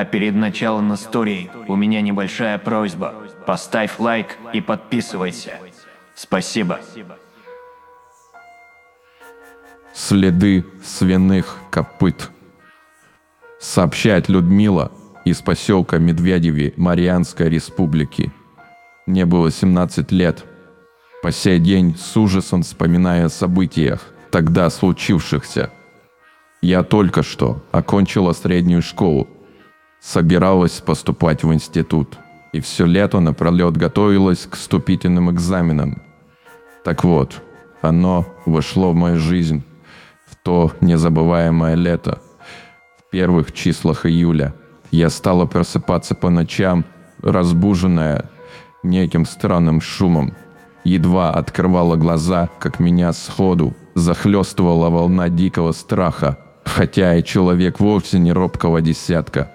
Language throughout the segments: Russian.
А перед началом истории у меня небольшая просьба. Поставь лайк и подписывайся. Спасибо. Следы свиных копыт. Сообщает Людмила из поселка Медведеви Марианской республики. Мне было 17 лет. По сей день с ужасом вспоминая о событиях, тогда случившихся. Я только что окончила среднюю школу. Собиралась поступать в институт. И все лето напролет готовилась к вступительным экзаменам. Так вот, оно вошло в мою жизнь в то незабываемое лето. В первых числах июля я стала просыпаться по ночам, разбуженная неким странным шумом. Едва открывала глаза, как меня сходу захлестывала волна дикого страха, хотя и человек вовсе не робкого десятка.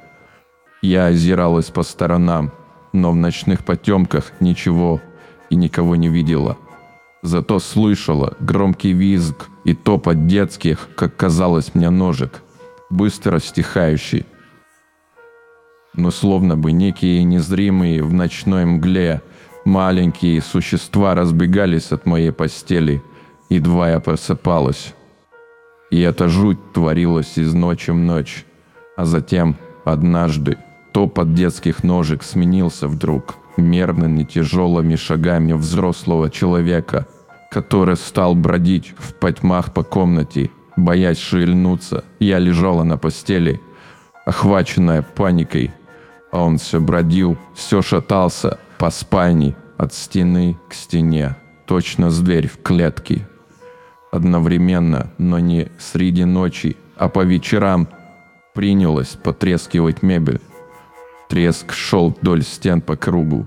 Я озиралась по сторонам, но в ночных потемках ничего и никого не видела. Зато слышала громкий визг и топот детских, как казалось мне, ножек, быстро стихающий. Но словно бы некие незримые в ночной мгле маленькие существа разбегались от моей постели, едва я просыпалась. И эта жуть творилась из ночи в ночь, а затем, однажды, топот детских ножек сменился вдруг мерными тяжелыми шагами взрослого человека, который стал бродить в потьмах по комнате, боясь шевельнуться. Я лежала на постели, охваченная паникой, а он все бродил, все шатался по спальне от стены к стене, точно зверь в клетке. Одновременно, но не среди ночи, а по вечерам принялась потрескивать мебель. Треск шел вдоль стен по кругу.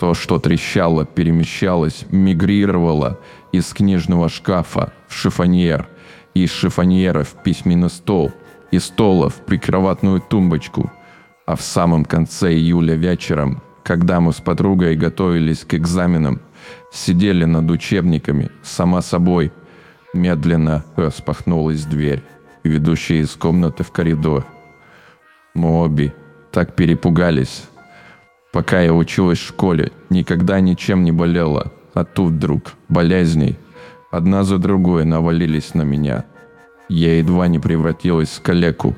То, что трещало, перемещалось, мигрировало из книжного шкафа в шифоньер, из шифоньера в письменный стол, из стола в прикроватную тумбочку – а в самом конце июля вечером, когда мы с подругой готовились к экзаменам, сидели над учебниками, сама собой, медленно распахнулась дверь, ведущая из комнаты в коридор. Мы обе так перепугались. Пока я училась в школе, никогда ничем не болела, а тут вдруг болезней одна за другой навалились на меня. Я едва не превратилась в калеку,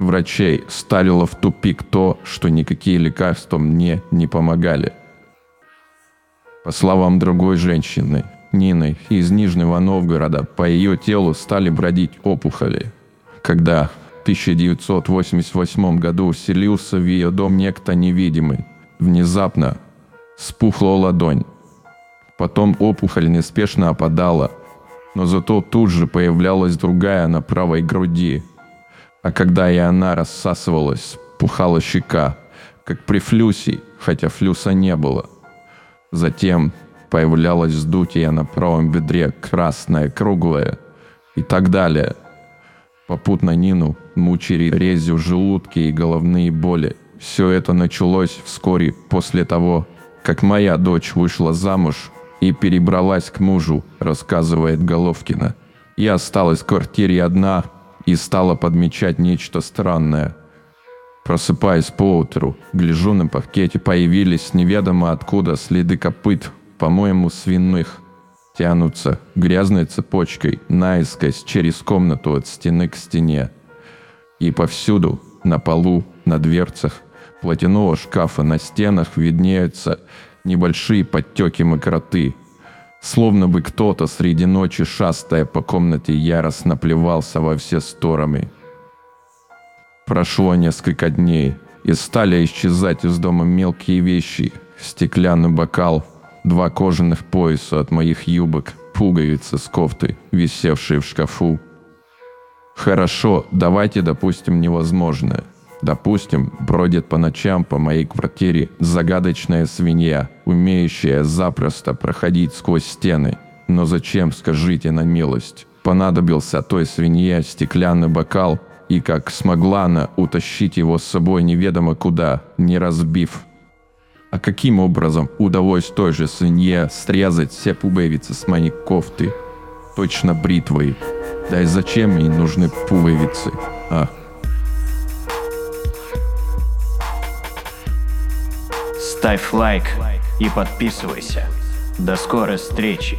врачей ставило в тупик то, что никакие лекарства мне не помогали. По словам другой женщины, Нины из Нижнего Новгорода, по ее телу стали бродить опухоли. Когда 1988 году вселился в ее дом некто невидимый, внезапно спухла ладонь. Потом опухоль неспешно опадала, но зато тут же появлялась другая на правой груди – а когда и она рассасывалась, пухала щека, как при флюсе, хотя флюса не было. Затем появлялось вздутие на правом бедре, красное, круглое и так далее. Попутно Нину мучили резью в желудке и головные боли. Все это началось вскоре после того, как моя дочь вышла замуж и перебралась к мужу, рассказывает Головкина. Я осталась в квартире одна, и стала подмечать нечто странное. Просыпаясь поутру, гляжу на паркете, появились неведомо откуда следы копыт, по-моему, свиных. Тянутся грязной цепочкой наискось через комнату от стены к стене. И повсюду, на полу, на дверцах, платяного шкафа на стенах виднеются небольшие подтеки мокроты – Словно бы кто-то среди ночи, шастая по комнате, яростно плевался во все стороны. Прошло несколько дней, и стали исчезать из дома мелкие вещи. Стеклянный бокал, два кожаных пояса от моих юбок, пуговицы с кофты, висевшие в шкафу. Хорошо, давайте допустим невозможное – Допустим, бродит по ночам по моей квартире загадочная свинья, умеющая запросто проходить сквозь стены. Но зачем, скажите на милость, понадобился той свинье стеклянный бокал, и как смогла она утащить его с собой неведомо куда, не разбив. А каким образом удалось той же свинье срезать все пуговицы с моей кофты? Точно бритвой. Да и зачем ей нужны пуговицы? А? Ставь лайк и подписывайся. До скорой встречи.